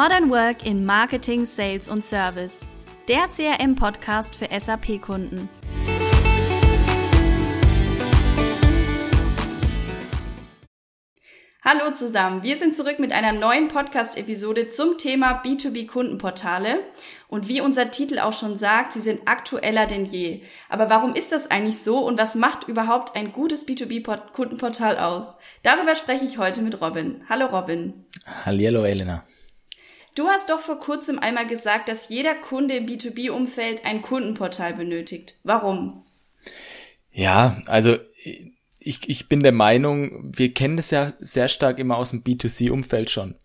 Modern Work in Marketing, Sales und Service. Der CRM-Podcast für SAP-Kunden. Hallo zusammen, wir sind zurück mit einer neuen Podcast-Episode zum Thema B2B-Kundenportale. Und wie unser Titel auch schon sagt, sie sind aktueller denn je. Aber warum ist das eigentlich so und was macht überhaupt ein gutes B2B-Kundenportal aus? Darüber spreche ich heute mit Robin. Hallo Robin. Hallihallo Elena. Du hast doch vor kurzem einmal gesagt, dass jeder Kunde im B2B-Umfeld ein Kundenportal benötigt. Warum? Ja, also ich, ich bin der Meinung, wir kennen das ja sehr stark immer aus dem B2C-Umfeld schon.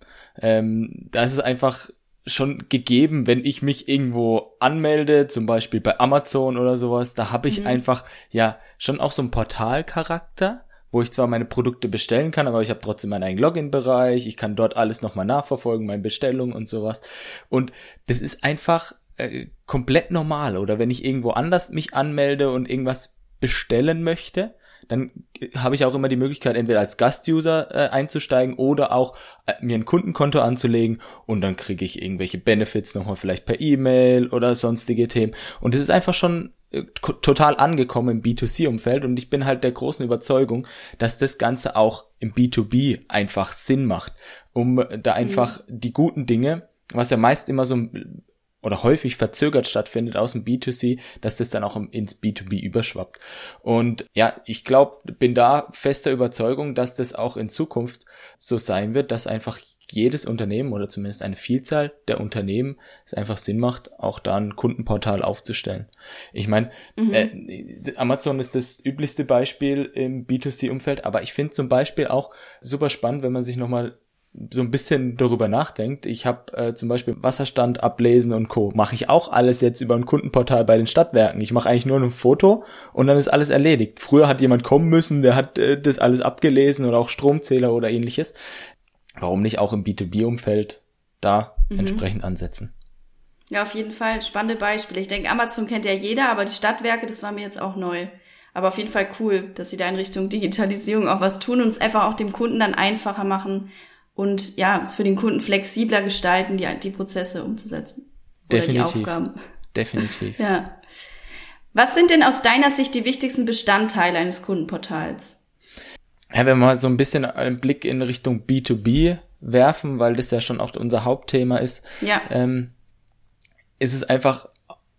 Ähm, das ist einfach schon gegeben, wenn ich mich irgendwo anmelde, zum Beispiel bei Amazon oder sowas, da habe ich mhm. einfach ja schon auch so einen Portalcharakter, wo ich zwar meine Produkte bestellen kann, aber ich habe trotzdem meinen eigenen Login-Bereich, ich kann dort alles nochmal nachverfolgen, meine Bestellungen und sowas. Und das ist einfach äh, komplett normal. Oder wenn ich irgendwo anders mich anmelde und irgendwas bestellen möchte, dann habe ich auch immer die Möglichkeit, entweder als Gastuser äh, einzusteigen oder auch äh, mir ein Kundenkonto anzulegen und dann kriege ich irgendwelche Benefits nochmal vielleicht per E-Mail oder sonstige Themen. Und es ist einfach schon äh, total angekommen im B2C-Umfeld und ich bin halt der großen Überzeugung, dass das Ganze auch im B2B einfach Sinn macht, um da einfach mhm. die guten Dinge, was ja meist immer so oder häufig verzögert stattfindet aus dem B2C, dass das dann auch ins B2B überschwappt. Und ja, ich glaube, bin da fester Überzeugung, dass das auch in Zukunft so sein wird, dass einfach jedes Unternehmen oder zumindest eine Vielzahl der Unternehmen es einfach Sinn macht, auch da ein Kundenportal aufzustellen. Ich meine, mhm. äh, Amazon ist das üblichste Beispiel im B2C-Umfeld, aber ich finde zum Beispiel auch super spannend, wenn man sich nochmal so ein bisschen darüber nachdenkt. Ich habe äh, zum Beispiel Wasserstand ablesen und Co. Mache ich auch alles jetzt über ein Kundenportal bei den Stadtwerken. Ich mache eigentlich nur ein Foto und dann ist alles erledigt. Früher hat jemand kommen müssen, der hat äh, das alles abgelesen oder auch Stromzähler oder ähnliches. Warum nicht auch im B2B-Umfeld da mhm. entsprechend ansetzen? Ja, auf jeden Fall spannende Beispiele. Ich denke, Amazon kennt ja jeder, aber die Stadtwerke, das war mir jetzt auch neu. Aber auf jeden Fall cool, dass sie da in Richtung Digitalisierung auch was tun und es einfach auch dem Kunden dann einfacher machen und ja, es für den Kunden flexibler gestalten, die, die Prozesse umzusetzen. Definitiv. Oder die Aufgaben. Definitiv. ja. Was sind denn aus deiner Sicht die wichtigsten Bestandteile eines Kundenportals? Ja, wenn wir mal so ein bisschen einen Blick in Richtung B2B werfen, weil das ja schon auch unser Hauptthema ist, ja. ähm, ist es einfach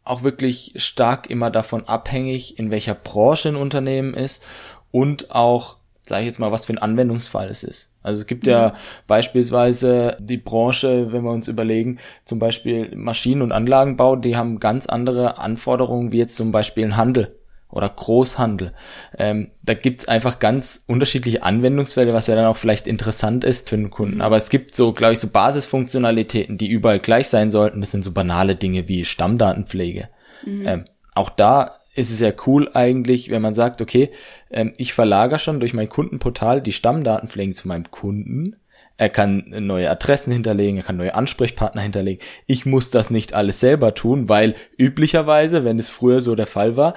auch wirklich stark immer davon abhängig, in welcher Branche ein Unternehmen ist und auch sage ich jetzt mal, was für ein Anwendungsfall es ist. Also es gibt ja mhm. beispielsweise die Branche, wenn wir uns überlegen, zum Beispiel Maschinen- und Anlagenbau, die haben ganz andere Anforderungen wie jetzt zum Beispiel ein Handel oder Großhandel. Ähm, da gibt's einfach ganz unterschiedliche Anwendungsfälle, was ja dann auch vielleicht interessant ist für den Kunden. Mhm. Aber es gibt so, glaube ich, so Basisfunktionalitäten, die überall gleich sein sollten. Das sind so banale Dinge wie Stammdatenpflege. Mhm. Ähm, auch da ist es ja cool eigentlich, wenn man sagt, okay, ähm, ich verlagere schon durch mein Kundenportal die Stammdatenpflege zu meinem Kunden. Er kann neue Adressen hinterlegen, er kann neue Ansprechpartner hinterlegen. Ich muss das nicht alles selber tun, weil üblicherweise, wenn es früher so der Fall war,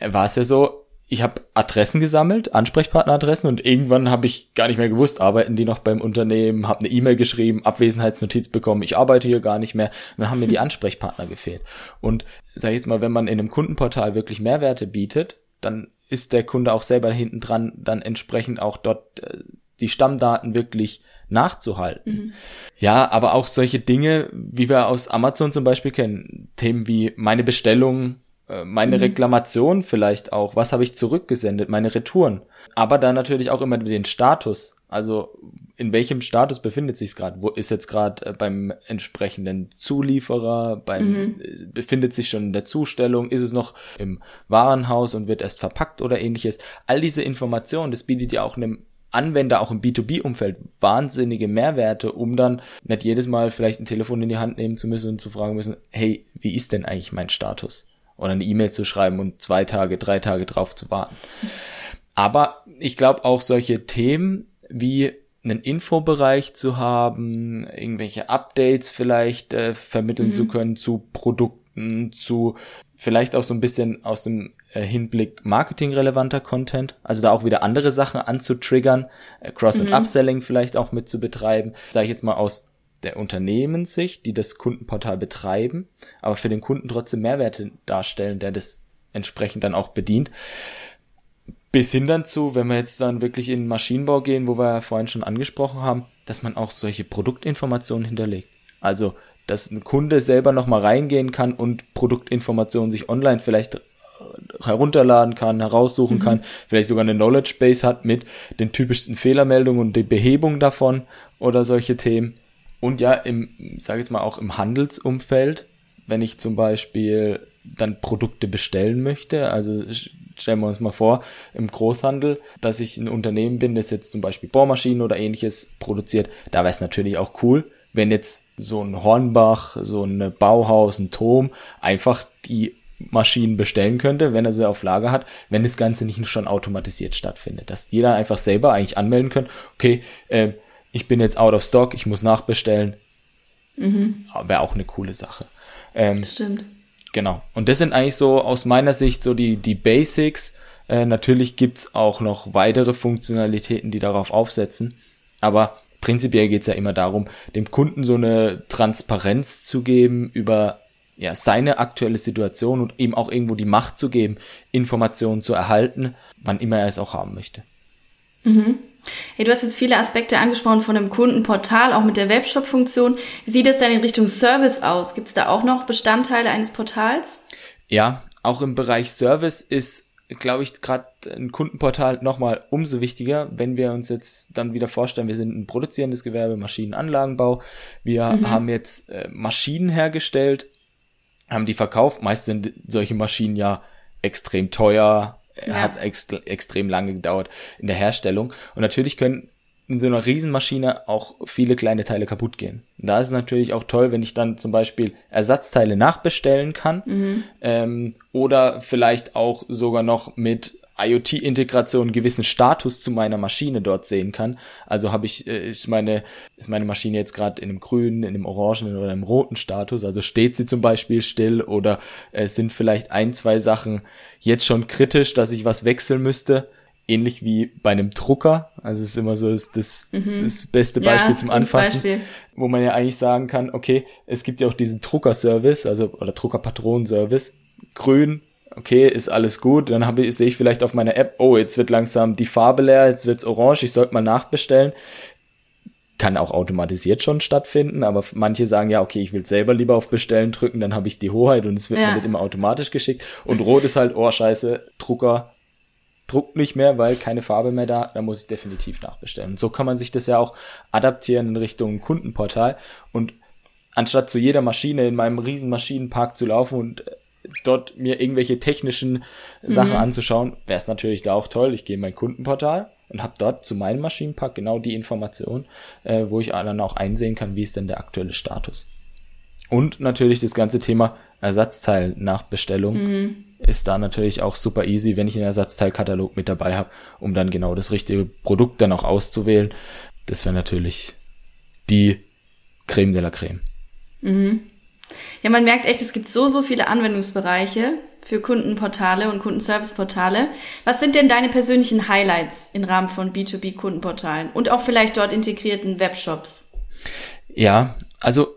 war es ja so, ich habe Adressen gesammelt, Ansprechpartneradressen und irgendwann habe ich gar nicht mehr gewusst, arbeiten die noch beim Unternehmen, habe eine E-Mail geschrieben, Abwesenheitsnotiz bekommen, ich arbeite hier gar nicht mehr. Und dann haben mir die Ansprechpartner gefehlt. Und sag ich jetzt mal, wenn man in einem Kundenportal wirklich Mehrwerte bietet, dann ist der Kunde auch selber hinten dran, dann entsprechend auch dort äh, die Stammdaten wirklich nachzuhalten. Mhm. Ja, aber auch solche Dinge, wie wir aus Amazon zum Beispiel kennen, Themen wie meine Bestellung meine mhm. Reklamation vielleicht auch, was habe ich zurückgesendet, meine Retouren. Aber dann natürlich auch immer den Status. Also in welchem Status befindet sich es gerade? Wo ist jetzt gerade äh, beim entsprechenden Zulieferer, beim mhm. Äh, befindet sich schon in der Zustellung, ist es noch im Warenhaus und wird erst verpackt oder ähnliches. All diese Informationen, das bietet ja auch einem Anwender auch im B2B-Umfeld wahnsinnige Mehrwerte, um dann nicht jedes Mal vielleicht ein Telefon in die Hand nehmen zu müssen und zu fragen müssen, hey, wie ist denn eigentlich mein Status? Oder eine E-Mail zu schreiben und zwei Tage, drei Tage drauf zu warten. Aber ich glaube auch solche Themen wie einen Infobereich zu haben, irgendwelche Updates vielleicht äh, vermitteln mhm. zu können zu Produkten, zu vielleicht auch so ein bisschen aus dem äh, Hinblick marketingrelevanter Content, also da auch wieder andere Sachen anzutriggern, äh, Cross- und mhm. Upselling vielleicht auch mit zu betreiben, sage ich jetzt mal aus der Unternehmenssicht, die das Kundenportal betreiben, aber für den Kunden trotzdem Mehrwerte darstellen, der das entsprechend dann auch bedient. Bis hin dann zu, wenn wir jetzt dann wirklich in den Maschinenbau gehen, wo wir ja vorhin schon angesprochen haben, dass man auch solche Produktinformationen hinterlegt. Also, dass ein Kunde selber nochmal reingehen kann und Produktinformationen sich online vielleicht herunterladen kann, heraussuchen mhm. kann, vielleicht sogar eine Knowledge Base hat mit den typischsten Fehlermeldungen und die Behebung davon oder solche Themen. Und ja, im, sage jetzt mal auch im Handelsumfeld, wenn ich zum Beispiel dann Produkte bestellen möchte, also stellen wir uns mal vor, im Großhandel, dass ich ein Unternehmen bin, das jetzt zum Beispiel Bohrmaschinen oder ähnliches produziert, da wäre es natürlich auch cool, wenn jetzt so ein Hornbach, so ein Bauhaus, ein Turm einfach die Maschinen bestellen könnte, wenn er sie auf Lager hat, wenn das Ganze nicht schon automatisiert stattfindet. Dass jeder einfach selber eigentlich anmelden kann, okay, äh, ich bin jetzt out of stock, ich muss nachbestellen. Mhm. Wäre auch eine coole Sache. Ähm, Stimmt. Genau. Und das sind eigentlich so aus meiner Sicht so die, die Basics. Äh, natürlich gibt's auch noch weitere Funktionalitäten, die darauf aufsetzen. Aber prinzipiell geht's ja immer darum, dem Kunden so eine Transparenz zu geben über ja, seine aktuelle Situation und ihm auch irgendwo die Macht zu geben, Informationen zu erhalten, wann immer er es auch haben möchte. Mhm. Hey, du hast jetzt viele Aspekte angesprochen von einem Kundenportal, auch mit der Webshop-Funktion. Wie sieht es dann in Richtung Service aus? Gibt es da auch noch Bestandteile eines Portals? Ja, auch im Bereich Service ist, glaube ich, gerade ein Kundenportal nochmal umso wichtiger, wenn wir uns jetzt dann wieder vorstellen, wir sind ein produzierendes Gewerbe, Maschinenanlagenbau. Wir mhm. haben jetzt äh, Maschinen hergestellt, haben die verkauft. Meist sind solche Maschinen ja extrem teuer, ja. hat ex extrem lange gedauert in der Herstellung. Und natürlich können in so einer Riesenmaschine auch viele kleine Teile kaputt gehen. Da ist es natürlich auch toll, wenn ich dann zum Beispiel Ersatzteile nachbestellen kann mhm. ähm, oder vielleicht auch sogar noch mit IoT-Integration einen gewissen Status zu meiner Maschine dort sehen kann. Also habe ich, äh, ist meine, ist meine Maschine jetzt gerade in einem grünen, in einem orangenen oder einem roten Status. Also steht sie zum Beispiel still oder es äh, sind vielleicht ein, zwei Sachen jetzt schon kritisch, dass ich was wechseln müsste. Ähnlich wie bei einem Drucker. Also es ist immer so das, das, mhm. das beste Beispiel ja, zum Anfassen, Beispiel. wo man ja eigentlich sagen kann, okay, es gibt ja auch diesen Druckerservice, also oder Druckerpatronenservice. Grün, okay, ist alles gut. Dann habe ich, sehe ich vielleicht auf meiner App, oh, jetzt wird langsam die Farbe leer, jetzt wird's orange, ich sollte mal nachbestellen. Kann auch automatisiert schon stattfinden, aber manche sagen ja, okay, ich will selber lieber auf Bestellen drücken, dann habe ich die Hoheit und es wird ja. mir nicht immer automatisch geschickt. Und rot ist halt, oh scheiße, Drucker druckt nicht mehr, weil keine Farbe mehr da, da muss ich definitiv nachbestellen. Und so kann man sich das ja auch adaptieren in Richtung Kundenportal und anstatt zu jeder Maschine in meinem riesen Maschinenpark zu laufen und dort mir irgendwelche technischen Sachen mhm. anzuschauen, wäre es natürlich da auch toll. Ich gehe in mein Kundenportal und habe dort zu meinem Maschinenpark genau die Information, äh, wo ich dann auch einsehen kann, wie ist denn der aktuelle Status. Und natürlich das ganze Thema Ersatzteil nach Bestellung mhm. ist da natürlich auch super easy, wenn ich einen Ersatzteilkatalog mit dabei habe, um dann genau das richtige Produkt dann auch auszuwählen. Das wäre natürlich die Creme de la Creme. Mhm. Ja, man merkt echt, es gibt so, so viele Anwendungsbereiche für Kundenportale und Kundenserviceportale. Was sind denn deine persönlichen Highlights im Rahmen von B2B-Kundenportalen und auch vielleicht dort integrierten Webshops? Ja, also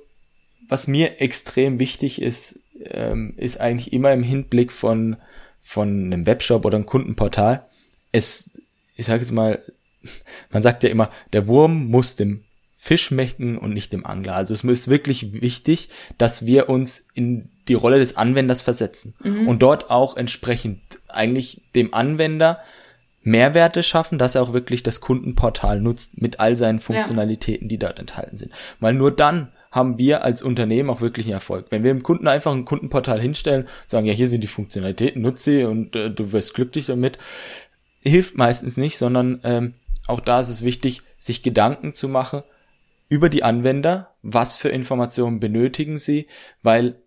was mir extrem wichtig ist, ähm, ist eigentlich immer im Hinblick von, von einem Webshop oder einem Kundenportal. Es, ich sage jetzt mal, man sagt ja immer, der Wurm muss dem Fisch schmecken und nicht dem Angler. Also es ist wirklich wichtig, dass wir uns in die Rolle des Anwenders versetzen mhm. und dort auch entsprechend eigentlich dem Anwender Mehrwerte schaffen, dass er auch wirklich das Kundenportal nutzt mit all seinen Funktionalitäten, ja. die dort enthalten sind. Weil nur dann haben wir als Unternehmen auch wirklich einen Erfolg. Wenn wir dem Kunden einfach ein Kundenportal hinstellen, sagen, ja, hier sind die Funktionalitäten, nutze sie und äh, du wirst glücklich damit, hilft meistens nicht, sondern ähm, auch da ist es wichtig, sich Gedanken zu machen, über die Anwender, was für Informationen benötigen sie, weil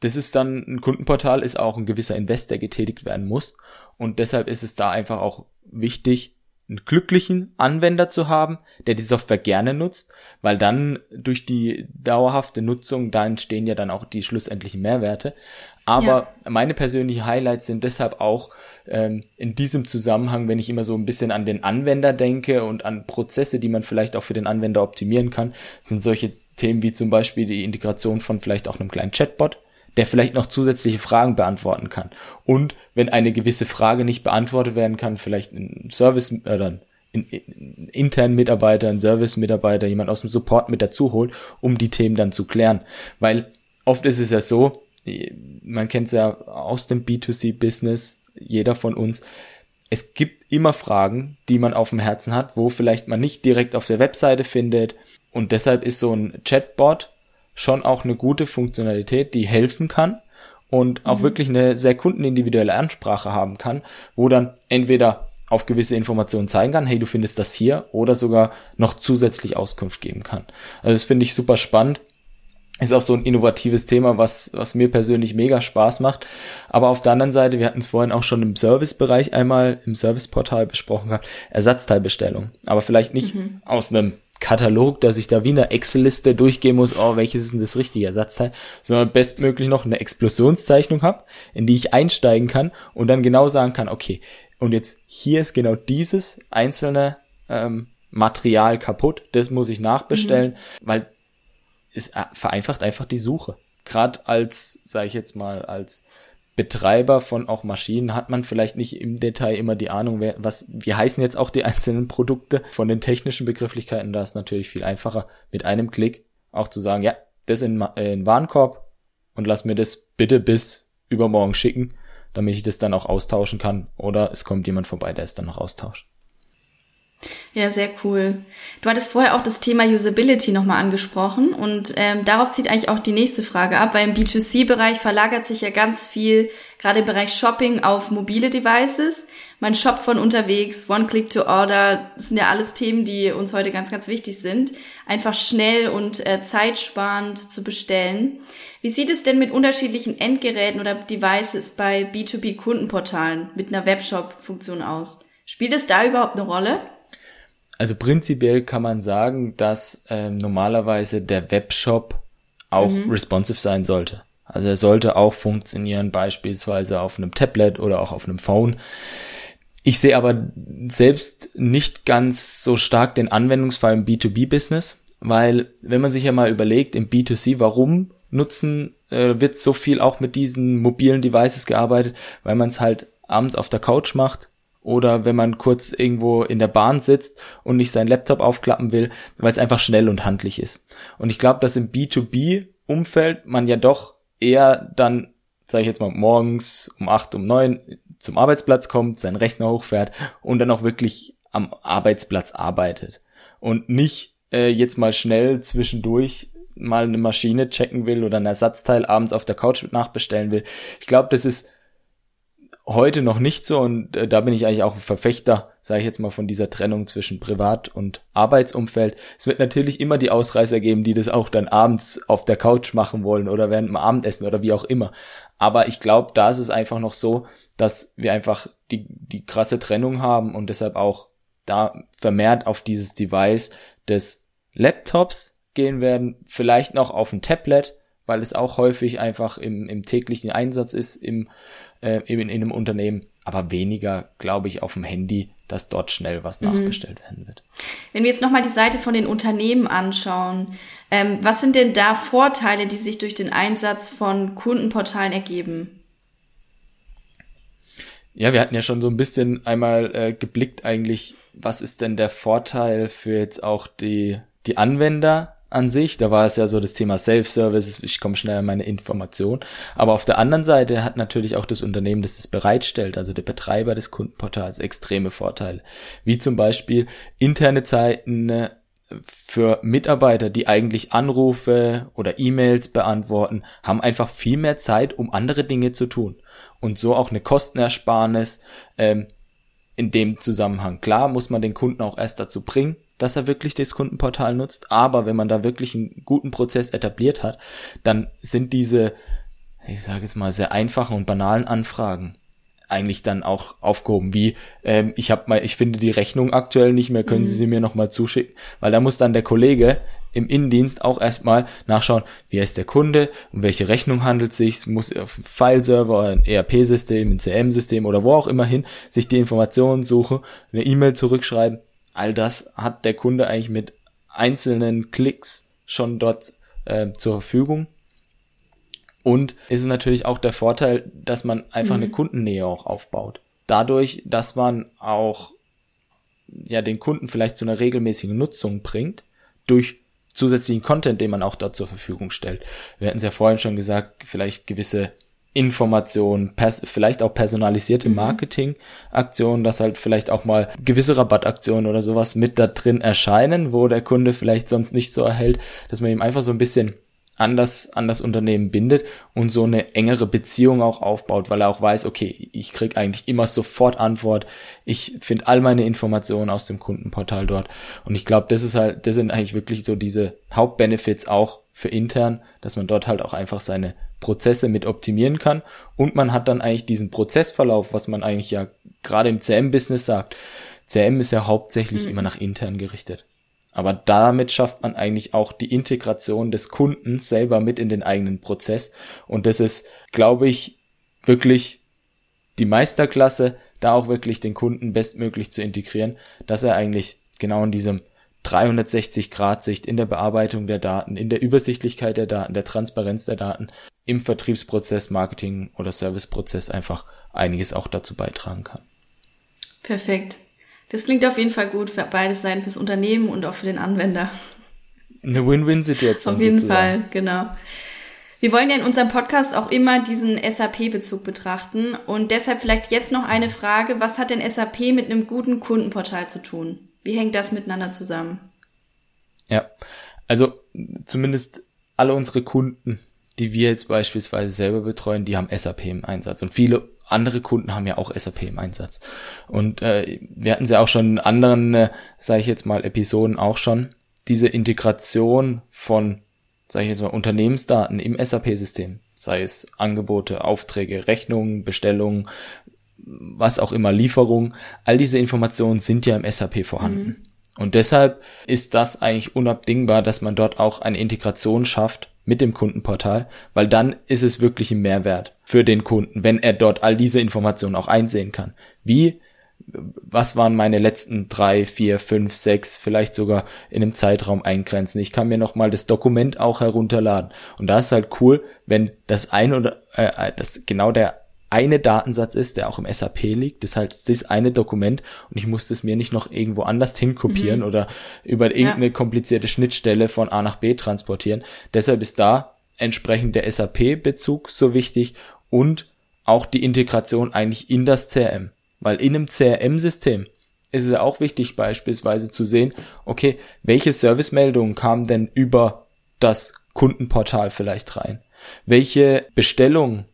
das ist dann ein Kundenportal, ist auch ein gewisser Invest, der getätigt werden muss. Und deshalb ist es da einfach auch wichtig, einen glücklichen Anwender zu haben, der die Software gerne nutzt, weil dann durch die dauerhafte Nutzung, da entstehen ja dann auch die schlussendlichen Mehrwerte. Aber ja. meine persönlichen Highlights sind deshalb auch ähm, in diesem Zusammenhang, wenn ich immer so ein bisschen an den Anwender denke und an Prozesse, die man vielleicht auch für den Anwender optimieren kann, sind solche Themen wie zum Beispiel die Integration von vielleicht auch einem kleinen Chatbot, der vielleicht noch zusätzliche Fragen beantworten kann. Und wenn eine gewisse Frage nicht beantwortet werden kann, vielleicht ein Service oder äh, einen internen Mitarbeiter, einen Service-Mitarbeiter, jemand aus dem Support mit dazu holt, um die Themen dann zu klären. Weil oft ist es ja so, man kennt es ja aus dem B2C-Business, jeder von uns, es gibt immer Fragen, die man auf dem Herzen hat, wo vielleicht man nicht direkt auf der Webseite findet. Und deshalb ist so ein Chatbot schon auch eine gute Funktionalität, die helfen kann und auch mhm. wirklich eine sehr kundenindividuelle Ansprache haben kann, wo dann entweder auf gewisse Informationen zeigen kann, hey, du findest das hier, oder sogar noch zusätzlich Auskunft geben kann. Also das finde ich super spannend. Ist auch so ein innovatives Thema, was, was mir persönlich mega Spaß macht. Aber auf der anderen Seite, wir hatten es vorhin auch schon im Servicebereich einmal im Serviceportal besprochen gehabt, Ersatzteilbestellung. Aber vielleicht nicht mhm. aus einem Katalog, dass ich da wie eine Excel-Liste durchgehen muss, oh, welches ist denn das richtige Ersatzteil, sondern bestmöglich noch eine Explosionszeichnung habe, in die ich einsteigen kann und dann genau sagen kann, okay, und jetzt hier ist genau dieses einzelne ähm, Material kaputt, das muss ich nachbestellen, mhm. weil es äh, vereinfacht einfach die Suche. Gerade als, sage ich jetzt mal, als Betreiber von auch Maschinen hat man vielleicht nicht im Detail immer die Ahnung, wer, was, wie heißen jetzt auch die einzelnen Produkte. Von den technischen Begrifflichkeiten, da ist natürlich viel einfacher, mit einem Klick auch zu sagen, ja, das in, äh, in Warenkorb und lass mir das bitte bis übermorgen schicken, damit ich das dann auch austauschen kann. Oder es kommt jemand vorbei, der es dann noch austauscht. Ja, sehr cool. Du hattest vorher auch das Thema Usability nochmal angesprochen und ähm, darauf zieht eigentlich auch die nächste Frage ab. Beim B2C-Bereich verlagert sich ja ganz viel, gerade im Bereich Shopping, auf mobile Devices. Mein Shop von unterwegs, One-Click-to-Order, das sind ja alles Themen, die uns heute ganz, ganz wichtig sind. Einfach schnell und äh, zeitsparend zu bestellen. Wie sieht es denn mit unterschiedlichen Endgeräten oder Devices bei B2B-Kundenportalen mit einer Webshop-Funktion aus? Spielt es da überhaupt eine Rolle? Also prinzipiell kann man sagen, dass ähm, normalerweise der Webshop auch mhm. responsive sein sollte. Also er sollte auch funktionieren, beispielsweise auf einem Tablet oder auch auf einem Phone. Ich sehe aber selbst nicht ganz so stark den Anwendungsfall im B2B-Business, weil wenn man sich ja mal überlegt, im B2C, warum nutzen, äh, wird so viel auch mit diesen mobilen Devices gearbeitet, weil man es halt abends auf der Couch macht, oder wenn man kurz irgendwo in der Bahn sitzt und nicht seinen Laptop aufklappen will, weil es einfach schnell und handlich ist. Und ich glaube, dass im B2B-Umfeld man ja doch eher dann, sage ich jetzt mal, morgens um acht, um neun zum Arbeitsplatz kommt, seinen Rechner hochfährt und dann auch wirklich am Arbeitsplatz arbeitet und nicht äh, jetzt mal schnell zwischendurch mal eine Maschine checken will oder ein Ersatzteil abends auf der Couch nachbestellen will. Ich glaube, das ist heute noch nicht so und äh, da bin ich eigentlich auch ein Verfechter, sage ich jetzt mal, von dieser Trennung zwischen Privat- und Arbeitsumfeld. Es wird natürlich immer die Ausreißer geben, die das auch dann abends auf der Couch machen wollen oder während dem Abendessen oder wie auch immer. Aber ich glaube, da ist es einfach noch so, dass wir einfach die, die krasse Trennung haben und deshalb auch da vermehrt auf dieses Device des Laptops gehen werden, vielleicht noch auf ein Tablet, weil es auch häufig einfach im, im täglichen Einsatz ist, im äh, in, in einem Unternehmen, aber weniger, glaube ich, auf dem Handy, dass dort schnell was mhm. nachbestellt werden wird. Wenn wir jetzt nochmal die Seite von den Unternehmen anschauen, ähm, was sind denn da Vorteile, die sich durch den Einsatz von Kundenportalen ergeben? Ja, wir hatten ja schon so ein bisschen einmal äh, geblickt eigentlich, was ist denn der Vorteil für jetzt auch die, die Anwender an sich. Da war es ja so das Thema Self-Service, ich komme schnell an meine Information. Aber auf der anderen Seite hat natürlich auch das Unternehmen, das es bereitstellt, also der Betreiber des Kundenportals, extreme Vorteile. Wie zum Beispiel interne Zeiten äh, für Mitarbeiter, die eigentlich Anrufe oder E-Mails beantworten, haben einfach viel mehr Zeit, um andere Dinge zu tun. Und so auch eine Kostenersparnis ähm, in dem Zusammenhang. Klar muss man den Kunden auch erst dazu bringen, dass er wirklich das Kundenportal nutzt. Aber wenn man da wirklich einen guten Prozess etabliert hat, dann sind diese, ich sage jetzt mal, sehr einfachen und banalen Anfragen eigentlich dann auch aufgehoben, wie ähm, ich habe mal, ich finde die Rechnung aktuell nicht mehr, können mhm. Sie sie mir noch mal zuschicken, weil da muss dann der Kollege im Innendienst auch erstmal nachschauen, wie heißt der Kunde, um welche Rechnung handelt es sich, muss auf einen File-Server, ein ERP-System, ein CM-System oder wo auch immer hin sich die Informationen suchen, eine E-Mail zurückschreiben. All das hat der Kunde eigentlich mit einzelnen Klicks schon dort äh, zur Verfügung. Und ist natürlich auch der Vorteil, dass man einfach mhm. eine Kundennähe auch aufbaut. Dadurch, dass man auch ja den Kunden vielleicht zu einer regelmäßigen Nutzung bringt, durch zusätzlichen Content, den man auch dort zur Verfügung stellt. Wir hatten es ja vorhin schon gesagt, vielleicht gewisse Informationen, vielleicht auch personalisierte mhm. Marketingaktionen, dass halt vielleicht auch mal gewisse Rabattaktionen oder sowas mit da drin erscheinen, wo der Kunde vielleicht sonst nicht so erhält, dass man ihm einfach so ein bisschen an das, an das Unternehmen bindet und so eine engere Beziehung auch aufbaut, weil er auch weiß, okay, ich krieg eigentlich immer sofort Antwort, ich finde all meine Informationen aus dem Kundenportal dort und ich glaube, das ist halt, das sind eigentlich wirklich so diese Hauptbenefits auch für intern, dass man dort halt auch einfach seine Prozesse mit optimieren kann und man hat dann eigentlich diesen Prozessverlauf, was man eigentlich ja gerade im CM-Business sagt. CM ist ja hauptsächlich mhm. immer nach intern gerichtet. Aber damit schafft man eigentlich auch die Integration des Kunden selber mit in den eigenen Prozess. Und das ist, glaube ich, wirklich die Meisterklasse, da auch wirklich den Kunden bestmöglich zu integrieren, dass er eigentlich genau in diesem 360-Grad-Sicht in der Bearbeitung der Daten, in der Übersichtlichkeit der Daten, der Transparenz der Daten, im Vertriebsprozess, Marketing oder Serviceprozess einfach einiges auch dazu beitragen kann. Perfekt. Das klingt auf jeden Fall gut für beide Seiten, fürs Unternehmen und auch für den Anwender. Eine Win-Win-Situation. Auf jeden sozusagen. Fall, genau. Wir wollen ja in unserem Podcast auch immer diesen SAP-Bezug betrachten und deshalb vielleicht jetzt noch eine Frage, was hat denn SAP mit einem guten Kundenportal zu tun? Wie hängt das miteinander zusammen? Ja, also zumindest alle unsere Kunden, die wir jetzt beispielsweise selber betreuen, die haben SAP im Einsatz und viele andere Kunden haben ja auch SAP im Einsatz. Und äh, wir hatten sie ja auch schon in anderen, äh, sage ich jetzt mal, Episoden auch schon, diese Integration von, sage ich jetzt mal, Unternehmensdaten im SAP-System, sei es Angebote, Aufträge, Rechnungen, Bestellungen, was auch immer, Lieferungen, all diese Informationen sind ja im SAP vorhanden. Mhm. Und deshalb ist das eigentlich unabdingbar, dass man dort auch eine Integration schafft mit dem Kundenportal, weil dann ist es wirklich ein Mehrwert für den Kunden, wenn er dort all diese Informationen auch einsehen kann. Wie, was waren meine letzten drei, vier, fünf, sechs, vielleicht sogar in einem Zeitraum eingrenzen. Ich kann mir nochmal das Dokument auch herunterladen. Und da ist halt cool, wenn das ein oder äh, das genau der eine Datensatz ist, der auch im SAP liegt. Das heißt, das eine Dokument und ich muss das mir nicht noch irgendwo anders hinkopieren mhm. oder über irgendeine ja. komplizierte Schnittstelle von A nach B transportieren. Deshalb ist da entsprechend der SAP-Bezug so wichtig und auch die Integration eigentlich in das CRM. Weil in einem CRM-System ist es auch wichtig, beispielsweise zu sehen, okay, welche Servicemeldungen kamen denn über das Kundenportal vielleicht rein? Welche Bestellungen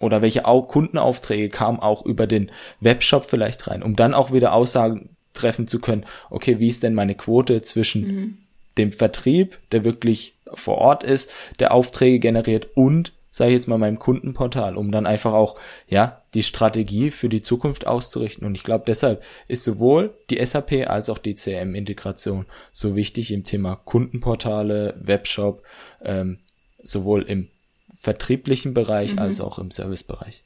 oder welche Kundenaufträge kamen auch über den Webshop vielleicht rein, um dann auch wieder Aussagen treffen zu können, okay, wie ist denn meine Quote zwischen mhm. dem Vertrieb, der wirklich vor Ort ist, der Aufträge generiert und sage ich jetzt mal meinem Kundenportal, um dann einfach auch ja die Strategie für die Zukunft auszurichten. Und ich glaube, deshalb ist sowohl die SAP als auch die CM-Integration so wichtig im Thema Kundenportale, Webshop, ähm, sowohl im vertrieblichen Bereich mhm. als auch im Servicebereich.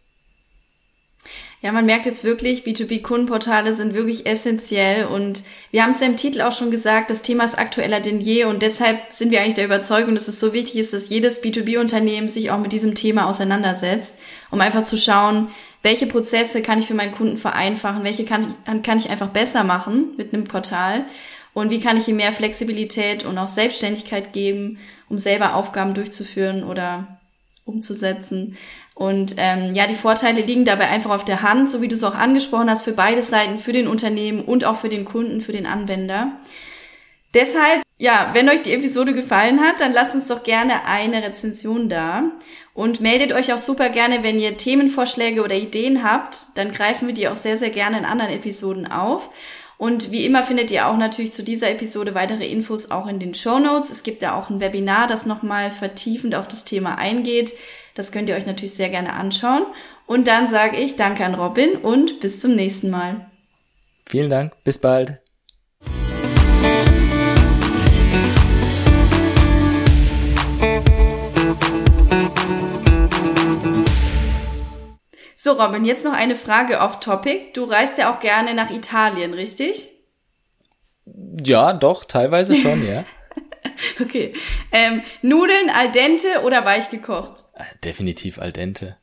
Ja, man merkt jetzt wirklich, B2B-Kundenportale sind wirklich essentiell und wir haben es ja im Titel auch schon gesagt, das Thema ist aktueller denn je und deshalb sind wir eigentlich der Überzeugung, dass es so wichtig ist, dass jedes B2B-Unternehmen sich auch mit diesem Thema auseinandersetzt, um einfach zu schauen, welche Prozesse kann ich für meinen Kunden vereinfachen, welche kann, kann ich einfach besser machen mit einem Portal und wie kann ich ihm mehr Flexibilität und auch Selbstständigkeit geben, um selber Aufgaben durchzuführen oder umzusetzen. Und ähm, ja, die Vorteile liegen dabei einfach auf der Hand, so wie du es auch angesprochen hast, für beide Seiten, für den Unternehmen und auch für den Kunden, für den Anwender. Deshalb, ja, wenn euch die Episode gefallen hat, dann lasst uns doch gerne eine Rezension da und meldet euch auch super gerne, wenn ihr Themenvorschläge oder Ideen habt, dann greifen wir die auch sehr, sehr gerne in anderen Episoden auf. Und wie immer findet ihr auch natürlich zu dieser Episode weitere Infos auch in den Show Notes. Es gibt ja auch ein Webinar, das nochmal vertiefend auf das Thema eingeht. Das könnt ihr euch natürlich sehr gerne anschauen. Und dann sage ich Danke an Robin und bis zum nächsten Mal. Vielen Dank, bis bald. So, Robin, jetzt noch eine Frage off Topic. Du reist ja auch gerne nach Italien, richtig? Ja, doch, teilweise schon, ja. okay. Ähm, Nudeln al dente oder weich gekocht? Äh, definitiv al dente.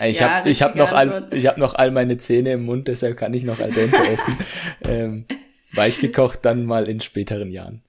Ich ja, habe ich hab noch, all, ich hab noch all meine Zähne im Mund, deshalb kann ich noch al dente essen. ähm, weich gekocht dann mal in späteren Jahren.